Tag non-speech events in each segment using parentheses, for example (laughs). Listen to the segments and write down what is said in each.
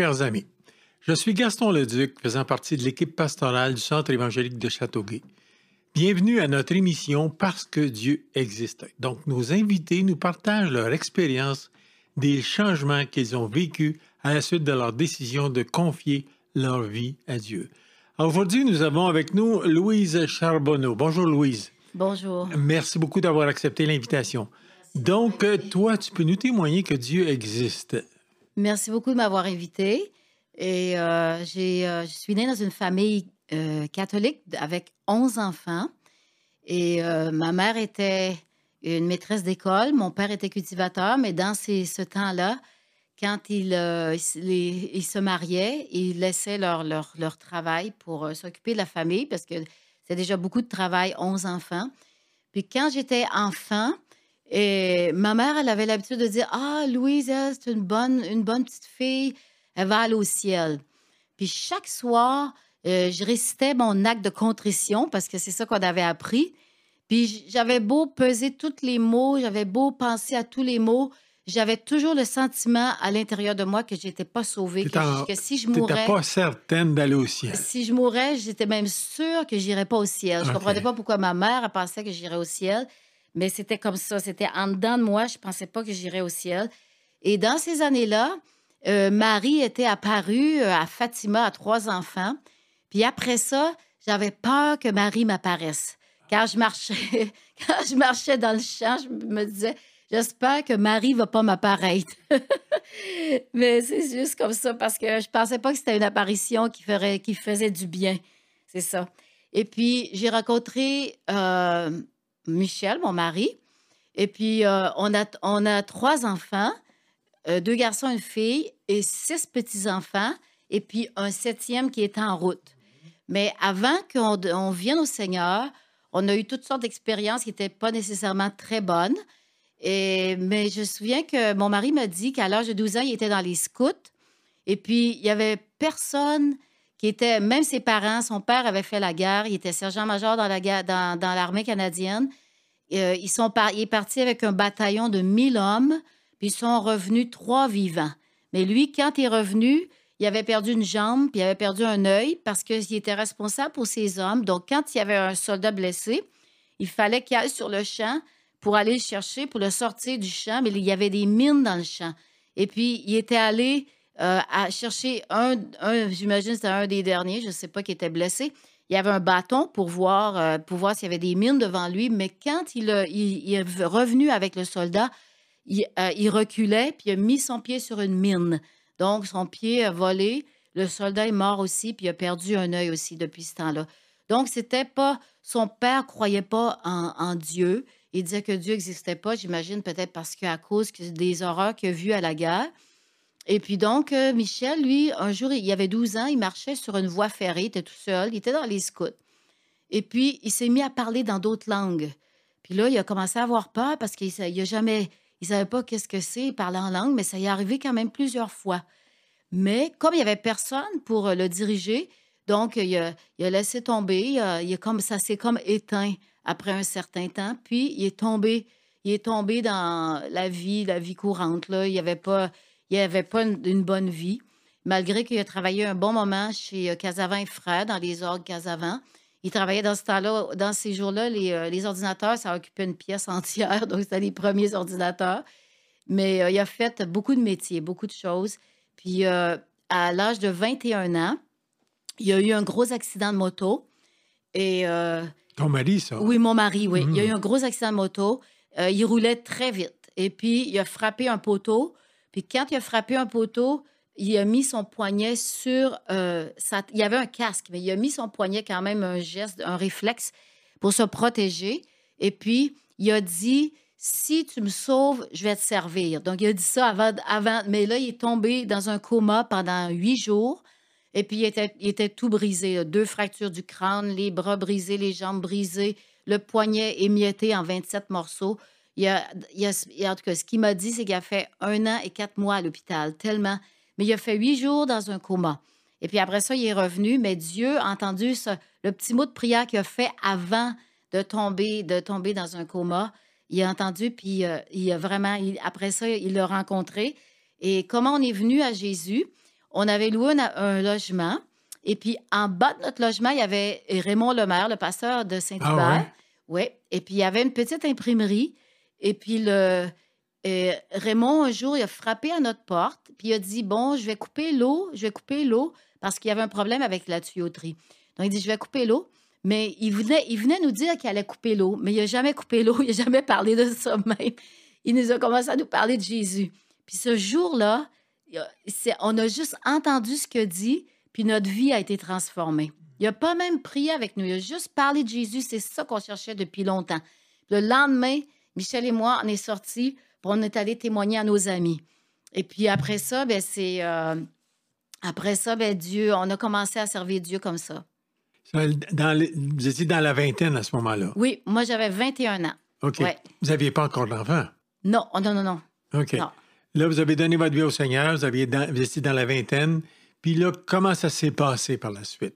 chers amis. Je suis Gaston Leduc, faisant partie de l'équipe pastorale du Centre évangélique de Châteauguay. Bienvenue à notre émission Parce que Dieu existe. Donc, nos invités nous partagent leur expérience des changements qu'ils ont vécus à la suite de leur décision de confier leur vie à Dieu. Aujourd'hui, nous avons avec nous Louise Charbonneau. Bonjour Louise. Bonjour. Merci beaucoup d'avoir accepté l'invitation. Donc, toi, tu peux nous témoigner que Dieu existe. Merci beaucoup de m'avoir invité. Et euh, j'ai, euh, je suis née dans une famille euh, catholique avec 11 enfants. Et ma mère était une maîtresse d'école, mon père était cultivateur, mais dans ces, ce temps-là, quand ils, se mariaient, ils laissaient leur, leur, leur travail pour s'occuper de la famille parce que c'est déjà beaucoup de travail, 11 enfants. Puis quand j'étais enfant, et ma mère, elle avait l'habitude de dire Ah, Louise, c'est une bonne, une bonne petite fille, elle va aller au ciel. Puis chaque soir, euh, je récitais mon acte de contrition parce que c'est ça qu'on avait appris. Puis j'avais beau peser tous les mots, j'avais beau penser à tous les mots, j'avais toujours le sentiment à l'intérieur de moi que j'étais pas sauvée, que, en- que si je mourais, n'étais pas certaine d'aller au ciel. si je mourais, j'étais même sûre que j'irais pas au ciel. Je Ok. comprenais pas pourquoi ma mère pensait que j'irais au ciel, mais c'était comme ça. C'était en dedans de moi, je pensais pas que j'irais au ciel. Et dans ces années-là, euh, Marie était apparue euh, à Fatima à trois enfants. Puis après ça, j'avais peur que Marie m'apparaisse. Quand je marchais, (laughs) quand je marchais dans le champ, je me disais, j'espère que Marie va pas m'apparaître. (laughs) Mais c'est juste comme ça parce que je pensais pas que c'était une apparition qui ferait, qui faisait du bien. C'est ça. Et puis j'ai rencontré euh, Michel, mon mari. Et puis euh, on a on a trois enfants, euh, deux garçons, une fille et six petits enfants. Et puis un septième qui est en route. Mais avant qu'on on vienne au Seigneur, on a eu toutes sortes d'expériences qui n'étaient pas nécessairement très bonnes. Et, mais je me souviens que mon mari m'a dit qu'à l'âge de 12 ans, il était dans les scouts. Et puis, il y avait personne qui était, même ses parents, son père avait fait la guerre, il était sergent-major dans l'armée canadienne. Euh, ils sont il est parti avec un bataillon de 1000 hommes, puis ils sont revenus trois vivants. Mais lui, quand il est revenu, il avait perdu une jambe, puis il avait perdu un œil parce qu'il était responsable pour ses hommes. Donc, quand il y avait un soldat blessé, il fallait qu'il aille sur le champ pour aller le chercher, pour le sortir du champ, mais il y avait des mines dans le champ. Et puis, il était allé euh, à chercher un, j'imagine c'était un des derniers, je ne sais pas, qui était blessé. Il y avait un bâton pour voir, euh, pour voir s'il y avait des mines devant lui, mais quand il, est revenu avec le soldat, il, euh, il reculait, puis il a mis son pied sur une mine. Donc, son pied a volé. Le soldat est mort aussi, puis il a perdu un œil aussi depuis ce temps-là. Donc, c'était pas. Son père croyait pas en, en Dieu. Il disait que Dieu n'existait pas, j'imagine, peut-être parce qu'à cause des horreurs qu'il a vues à la guerre. Et puis donc, euh, Michel, lui, un jour, il avait 12 ans, il marchait sur une voie ferrée, il était tout seul, il était dans les scouts. Et puis, il s'est mis à parler dans d'autres langues. Puis là, il a commencé à avoir peur parce qu'il a jamais, il savait pas qu'est-ce que c'est, parlait en langue, mais ça y est arrivé quand même plusieurs fois. Mais comme il y avait personne pour euh, le diriger, donc il a, laissé tomber, il comme, ça s'est comme éteint après un certain temps, puis il est tombé, il est tombé dans la vie, la vie courante. Il n'y avait pas, il avait pas une, une bonne vie, malgré qu'il a travaillé un bon moment chez euh, Casavant et Frères, dans les orgues Casavant. Il travaillait dans ce temps-là, dans ces jours-là, les, euh, les ordinateurs, ça occupait une pièce (laughs) entière, donc c'était les premiers ordinateurs. Mais euh, il a fait beaucoup de métiers, beaucoup de choses. Puis euh, à l'âge de 21 ans, il y a eu un gros accident de moto. Et euh, Ton mari, ça? oui, mon mari, oui. Il y a eu Mhm. un gros accident de moto. Il roulait très vite. Et puis, il a frappé un poteau. Puis, quand il a frappé un poteau, il a mis son poignet sur. euh, Il y avait un casque, mais il a mis son poignet quand même un geste, un réflexe pour se protéger. Et puis, il a dit Si tu me sauves, je vais te servir. Donc, il a dit ça avant. avant mais là, il est tombé dans un coma pendant huit jours. Et puis, il était, tout brisé. Deux fractures du crâne, les bras brisés, les jambes brisées, le poignet émietté en 27 morceaux. Il a, il en tout cas, ce qu'il m'a dit, c'est qu'il a fait un an et quatre mois à l'hôpital, tellement. Mais il a fait huit jours dans un coma. Et puis après ça, il est revenu, mais Dieu a entendu le petit mot de prière qu'il a fait avant de tomber, de tomber dans un coma. Il a entendu, puis euh, il a vraiment, il- après ça, il l'a rencontré. Et comment on est venu à Jésus? on avait loué un, un logement. Et puis, en bas de notre logement, il y avait Raymond Lemaire, le pasteur de Saint-Hubert. Ah Oui. Et puis, il y avait une petite imprimerie. Et puis, le, euh, Raymond, un jour, il a frappé à notre porte. Puis, il a dit Bon, je vais couper l'eau. Je vais couper l'eau parce qu'il y avait un problème avec la tuyauterie. Donc, il dit Je vais couper l'eau. Mais il venait, il venait nous dire qu'il allait couper l'eau. Mais il n'a jamais coupé l'eau. (laughs) Il n'a jamais parlé de ça même. Il nous a commencé à nous parler de Jésus. Puis, ce jour-là, on a juste entendu ce qu'il a dit. Puis, notre vie a été transformée. Il n'a pas même prié avec nous. Il a juste parlé de Jésus. C'est ça qu'on cherchait depuis longtemps. Le lendemain, Michel et moi, on est sortis, on est allé témoigner à nos amis. Et puis après ça, ben, c'est. euh, après ça, ben, Dieu, on a commencé à servir Dieu comme ça. Ça, dans les- vous étiez dans la vingtaine à ce moment-là. Oui, moi, j'avais 21 ans. OK. Ouais. Vous n'aviez pas encore d'enfant? Non, oh, non, non, non. OK. Non. Là, vous avez donné votre vie au Seigneur, vous, aviez dans- vous étiez dans la vingtaine. Puis là, comment ça s'est passé par la suite?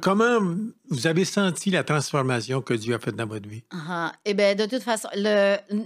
Comment, vous avez senti la transformation que Dieu a faite dans votre vie? Ah, Eh bien, de toute façon,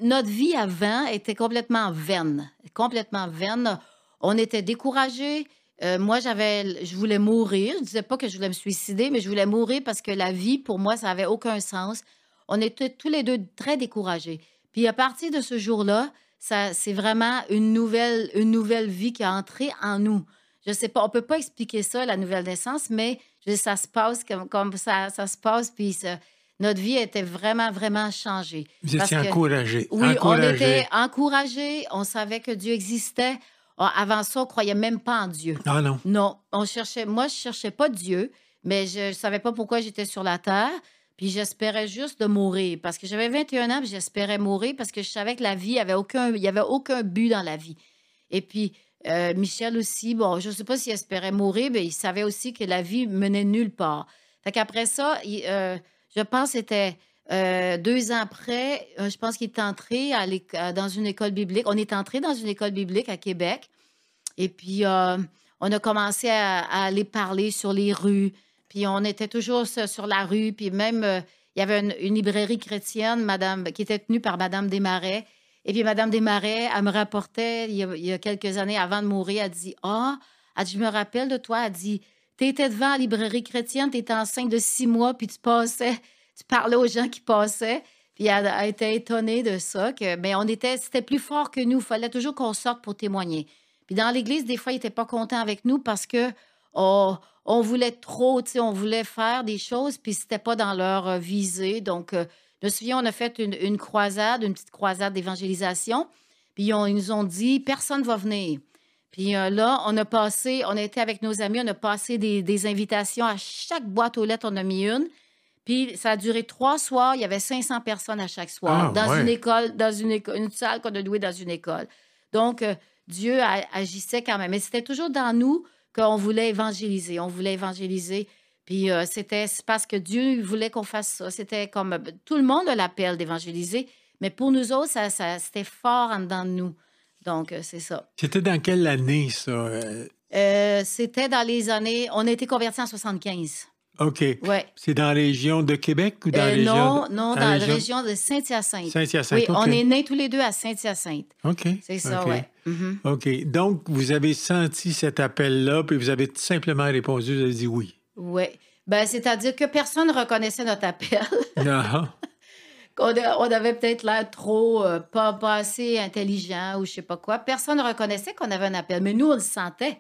notre vie avant était complètement vaine. Complètement vaine. On était découragés. Euh, moi, je voulais mourir. Je disais pas que je voulais me suicider, mais je voulais mourir parce que la vie, pour moi, ça avait aucun sens. On était tous les deux très découragés. Puis à partir de ce jour-là, c'est vraiment une nouvelle, une nouvelle vie qui a entré en nous. Je sais pas, on peut pas expliquer ça, la nouvelle naissance, mais ça se passe comme, comme ça, ça se passe, puis ça- notre vie était vraiment, vraiment changée. Vous étiez que- encouragé. Oui, encouragé. on était encouragés, on savait que Dieu existait. Ah, Avant ça, on croyait même pas en Dieu. Ah non. Non, on cherchait. Moi, je cherchais pas Dieu, mais je, ne savais pas pourquoi j'étais sur la terre. Puis j'espérais juste de mourir parce que j'avais 21 ans, j'espérais mourir parce que je savais que la vie avait aucun, il y avait aucun but dans la vie. Et puis euh, Michel aussi, bon, je sais pas s'il espérait mourir, mais il savait aussi que la vie menait nulle part. Fait qu'après ça, euh, je pense que c'était euh, deux ans après, je pense qu'il est entré dans une école biblique. On est entré dans une école biblique à Québec. Et puis, on a commencé à, aller parler sur les rues. Puis, on était toujours sur la rue. Puis, même, il y avait une, une librairie chrétienne madame, qui était tenue par Madame Desmarais. Et puis, Madame Desmarais, elle me rapportait, il y a, a quelques années avant de mourir, elle dit Ah, dit, je me rappelle de toi. Elle dit Tu étais devant la librairie chrétienne, tu étais enceinte de six mois, puis tu passais, tu parlais aux gens qui passaient. Puis elle, elle était étonnée de ça, que, mais on était, c'était plus fort que nous. Il fallait toujours qu'on sorte pour témoigner. Puis dans l'Église, des fois, ils n'étaient pas contents avec nous parce que on, on voulait trop, on voulait faire des choses, puis c'était pas dans leur euh, visée. Donc, euh, je me souviens, on a fait une, une croisade, une petite croisade d'évangélisation. Puis on- ils nous ont dit, personne va venir. Puis euh, là, on a passé, on a été avec nos amis, on a passé des, des invitations à chaque boîte aux lettres, on a mis une. Puis ça a duré trois soirs, il y avait 500 personnes à chaque soir Ah, dans ouais. une école, dans une salle qu'on a louée dans une école. Donc euh, Dieu a- agissait quand même, mais c'était toujours dans nous qu'on voulait évangéliser, on voulait évangéliser. Puis euh, c'était parce que Dieu voulait qu'on fasse ça. C'était comme euh, tout le monde a l'appel d'évangéliser, mais pour nous autres, ça, ça- c'était fort en dedans de nous. Donc euh, c'est ça. C'était dans quelle année, ça? Euh, c'était dans les années. On a été convertis en 75. OK. Ouais. C'est dans la région de Québec ou dans la Euh, région? non, non, dans la région de Saint-Hyacinthe. Saint-Hyacinthe. Oui, on est nés tous les deux à Saint-Hyacinthe. OK. C'est ça, OK. ouais. Mhm. OK. Donc, vous avez senti cet appel-là, puis vous avez simplement répondu, vous avez dit oui. Oui. Ben, c'est-à-dire que personne ne reconnaissait notre appel. (laughs) Non. (laughs) on avait peut-être l'air trop, euh, pas, pas assez intelligent ou je sais pas quoi. Personne ne reconnaissait qu'on avait un appel, mais nous, on le sentait.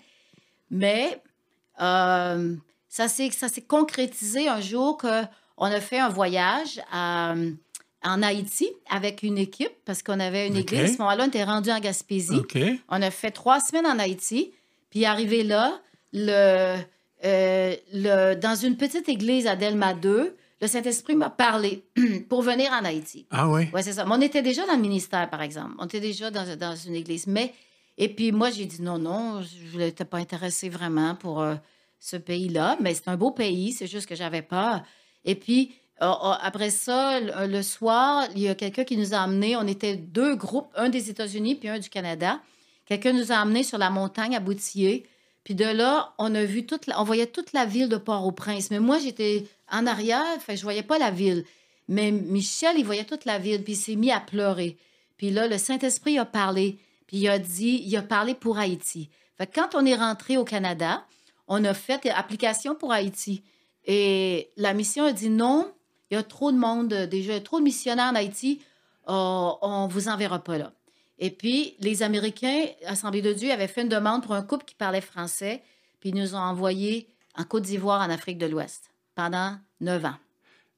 Mais euh, ça s'est concrétisé un jour qu'on a fait un voyage à- en Haïti avec une équipe, parce qu'on avait une église. À ce moment-là, on était rendu en Gaspésie. On a fait trois semaines en Haïti. Puis arrivé là, le, euh, le, dans une petite église à Delma 2, le Saint-Esprit m'a parlé (clears throat) pour venir en Haïti. Ah oui? Oui, c'est ça. Mais on était déjà dans le ministère, par exemple. On était déjà dans, dans une église. Mais, et puis moi, j'ai dit non, non, je n'étais pas intéressée vraiment pour euh, ce pays-là. Mais c'est un beau pays, c'est juste que j'avais peur. Et puis, euh, après ça, le, le soir, il y a quelqu'un qui nous a amenés. On était deux groupes, un des États-Unis puis un du Canada. Quelqu'un nous a amenés sur la montagne à Boutier. Puis de là, on a vu toute la- on voyait toute la ville de Port-au-Prince. Mais moi, j'étais en arrière, fait je voyais pas la ville. Mais Michel, il voyait toute la ville, puis il s'est mis à pleurer. Puis là, le Saint-Esprit a parlé, puis il a dit, il a parlé pour Haïti. Fait quand on est rentré au Canada, on a fait application pour Haïti. Et la mission a dit non, il y a trop de monde, déjà trop de missionnaires en Haïti, euh, on vous enverra pas là. Et puis, les Américains, Assemblée de Dieu, avaient fait une demande pour un couple qui parlait français, puis ils nous ont envoyés en Côte d'Ivoire, en Afrique de l'Ouest, pendant neuf ans.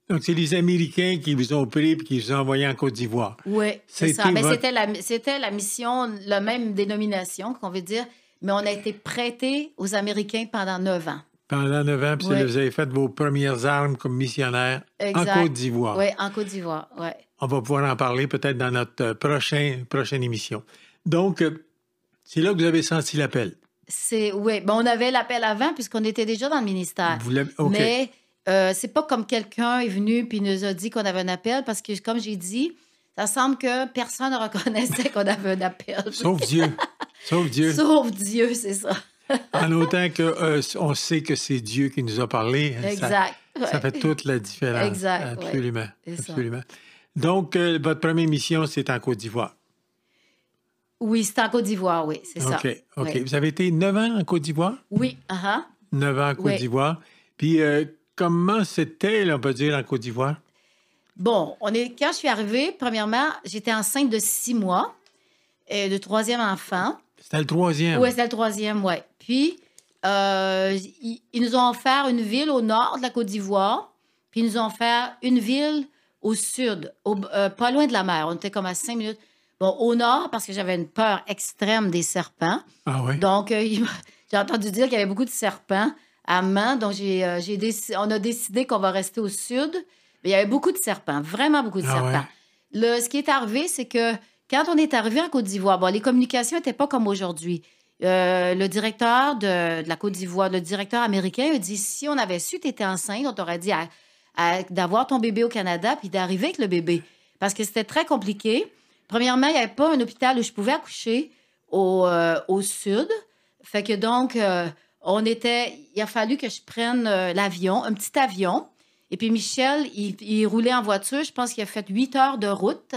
Donc, c'est les Américains qui vous ont pris et qui vous ont envoyé en Côte d'Ivoire. Oui, c'est ça. Mais c'était la, la mission, la même dénomination, qu'on veut dire, mais on a été prêtés aux Américains pendant neuf ans. Pendant neuf ans, puis vous avez fait vos premières armes comme missionnaire en Côte d'Ivoire. Oui, en Côte d'Ivoire, oui. On va pouvoir en parler peut-être dans notre euh, prochain, prochaine émission. Donc, euh, c'est là que vous avez senti l'appel. C'est oui. Bon, on avait l'appel avant puisqu'on était déjà dans le ministère. Vous Mais euh, c'est pas comme quelqu'un est venu puis nous a dit qu'on avait un appel parce que comme j'ai dit, ça semble que personne ne reconnaissait qu'on avait un appel. Sauf Dieu. Sauf Dieu. Sauf Dieu, c'est ça. en autant qu'on euh, sait que c'est Dieu qui nous a parlé. Hein, exact. Ça, fait toute la différence. Exact. Absolument. Absolument. Donc, euh, votre première mission, c'est en Côte d'Ivoire. Oui, c'est en Côte d'Ivoire, oui, c'est ça. OK, OK. Vous avez été neuf ans en Côte d'Ivoire? Oui, uh -huh. Neuf ans en Côte d'Ivoire. Puis, euh, comment c'était, on peut dire, en Côte d'Ivoire? Bon, on est, quand je suis arrivée, premièrement, j'étais enceinte de six mois, et de troisième enfant. C'était le troisième? Oui, c'était le troisième, oui. Puis, euh, ils, nous ont offert une ville au nord de la Côte d'Ivoire, puis ils nous ont offert une ville au sud, euh, pas loin de la mer. On était comme à cinq minutes. Bon, au nord, parce que j'avais une peur extrême des serpents. Ah oui? Donc, euh, (laughs) j'ai entendu dire qu'il y avait beaucoup de serpents à main. Donc, j'ai, euh, on a décidé qu'on va rester au sud. Mais il y avait beaucoup de serpents, vraiment beaucoup de ah serpents. Le, ce qui est arrivé, c'est que quand on est arrivé en Côte d'Ivoire, bon, les communications n'étaient pas comme aujourd'hui. le directeur de, de, la Côte d'Ivoire, le directeur américain, a dit si on avait su que tu étais enceinte, on t'aurait dit d'avoir ton bébé au Canada puis d'arriver avec le bébé. Parce que c'était très compliqué. Premièrement, il n'y avait pas un hôpital où je pouvais accoucher au, euh, au sud. Fait que donc, euh, on était. Il a fallu que je prenne euh, l'avion, un petit avion. Et puis Michel, il, roulait en voiture. Je pense qu'il a fait huit heures de route.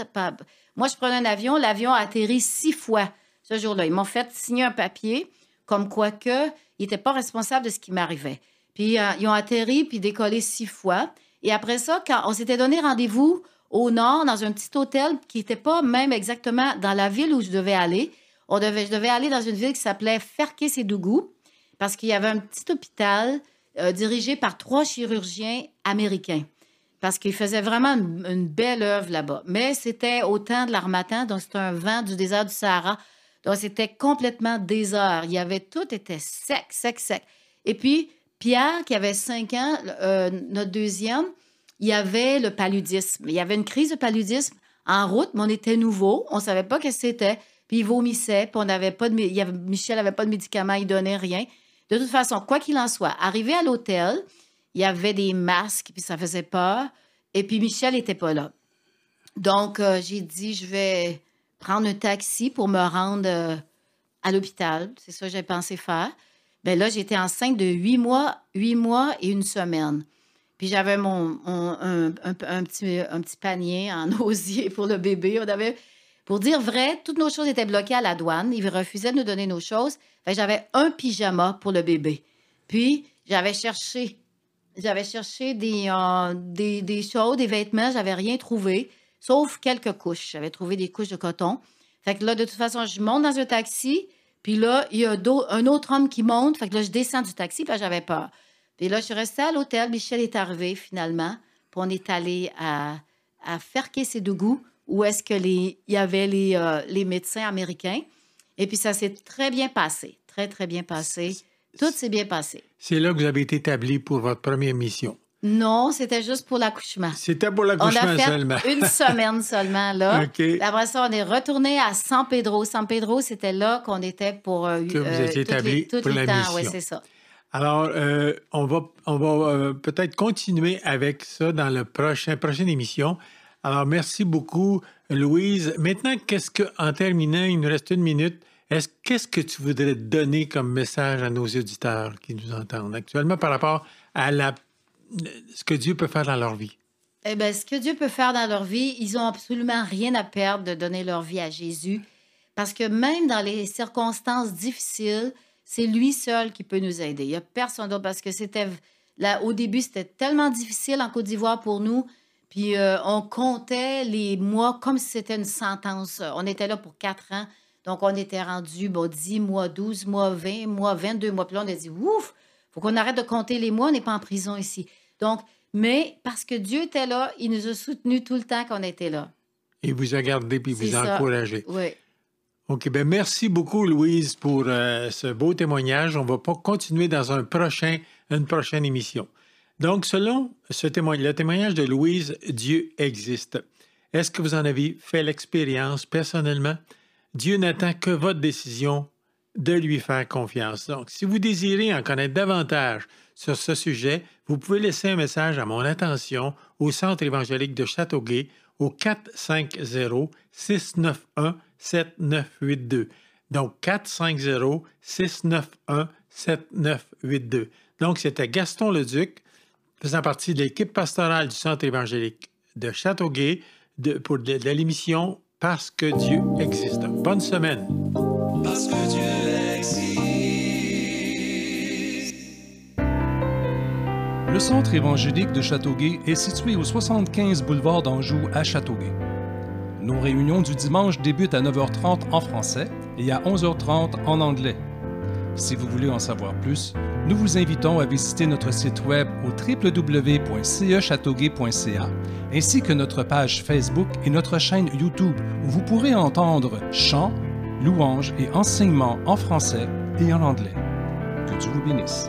Moi, je prenais un avion. L'avion a atterri six fois ce jour-là. Ils m'ont fait signer un papier comme quoi que il n'était pas responsable de ce qui m'arrivait. Puis ils ont atterri puis décollé six fois. Et après ça, quand on s'était donné rendez-vous au nord, dans un petit hôtel qui n'était pas même exactement dans la ville où je devais aller, on devait, je devais aller dans une ville qui s'appelait Ferké-Sédougou, parce qu'il y avait un petit hôpital euh, dirigé par trois chirurgiens américains. Parce qu'ils faisaient vraiment une, belle œuvre là-bas. Mais c'était au temps de l'armatan, donc c'était un vent du désert du Sahara. Donc c'était complètement désert. Il y avait tout était sec, sec, sec. Et puis, Pierre, qui avait cinq ans, euh, notre deuxième, il y avait le paludisme. Il y avait une crise de paludisme en route, mais on était nouveau. On ne savait pas ce que c'était. Puis il vomissait, puis on n'avait pas de... Michel n'avait pas de médicaments, il donnait rien. De toute façon, quoi qu'il en soit, arrivé à l'hôtel, il y avait des masques, puis ça faisait peur. Et puis Michel n'était pas là. Donc, euh, j'ai dit, je vais prendre un taxi pour me rendre euh, à l'hôpital. C'est ça que j'ai pensé faire. Bien là, j'étais enceinte de huit mois, huit mois et une semaine. Puis j'avais mon, un, petit, un petit panier en (laughs) osier pour le bébé. On avait, pour dire vrai, toutes nos choses étaient bloquées à la douane. Ils refusaient de nous donner nos choses. j'avais un pyjama pour le bébé. Puis j'avais cherché, j'avais cherché des, euh, des, des, choses, des vêtements. J'avais rien trouvé, sauf quelques couches. J'avais trouvé des couches de coton. Fait que là, de toute façon, je monte dans un taxi. Puis là, il y a un autre homme qui monte. Fait que là, je descends du taxi, puis j'avais peur. Puis là, je suis restée à l'hôtel. Michel est arrivé finalement. Puis on est allé à, à Ferké-Sédougou, où est-ce que les, il y avait les, euh, les médecins américains. Et puis ça s'est très bien passé. Très, très bien passé. Tout s'est bien passé. C'est là que vous avez été établi pour votre première mission. Non, c'était juste pour l'accouchement. C'était pour l'accouchement seulement. Une (laughs) semaine seulement, là. Après ça, on est retourné à San Pedro. San Pedro, c'était là qu'on était pour. Euh, que vous euh, étiez établi pour la mission. Oui, c'est ça. Alors, euh, on va, on va peut-être continuer avec ça dans la prochain, prochaine émission. Alors, merci beaucoup, Louise. Maintenant, qu'est-ce que, en terminant, il nous reste une minute. Est-ce qu'est-ce que tu voudrais donner comme message à nos auditeurs qui nous entendent actuellement par rapport à la ce que Dieu peut faire dans leur vie? Eh bien, ce que Dieu peut faire dans leur vie, ils n'ont absolument rien à perdre de donner leur vie à Jésus. Parce que même dans les circonstances difficiles, C'est lui seul qui peut nous aider. Il n'y a personne d'autre parce que c'était là au début c'était tellement difficile en Côte d'Ivoire pour nous. Puis euh, on comptait les mois comme si c'était une sentence. On était là pour quatre ans. Donc on était rendu bon, 10 mois, 12 mois, 20 mois, 22 mois. Puis là, on a dit ouf, faut qu'on arrête de compter les mois, on n'est pas en prison ici. Donc, mais parce que Dieu était là, il nous a soutenus tout le temps qu'on était là. Il vous a gardé puis vous a encouragé. Oui. OK, bien merci beaucoup, Louise, pour euh, ce beau témoignage. On va pas continuer dans un prochain, une prochaine émission. Donc, selon ce le témoignage de Louise, Dieu existe. Est-ce que vous en avez fait l'expérience personnellement? Dieu n'attend que votre décision de lui faire confiance. Donc, si vous désirez en connaître davantage sur ce sujet, vous pouvez laisser un message à mon attention au Centre évangélique de Châteauguay au 450-691-7982. Donc, 450-691-7982. Donc, c'était Gaston Leduc, faisant partie de l'équipe pastorale du Centre évangélique de Châteauguay pour l'émission Parce que Dieu existe. Bonne semaine. Le centre évangélique de Châteauguay est situé au 75 boulevard d'Anjou à Châteauguay. Nos réunions du dimanche débutent à 9h30 en français et à 11h30 en anglais. Si vous voulez en savoir plus, nous vous invitons à visiter notre site web au www.cechâteauguay.ca ainsi que notre page Facebook et notre chaîne YouTube où vous pourrez entendre chants, louanges et enseignements en français et en anglais. Que Dieu vous bénisse.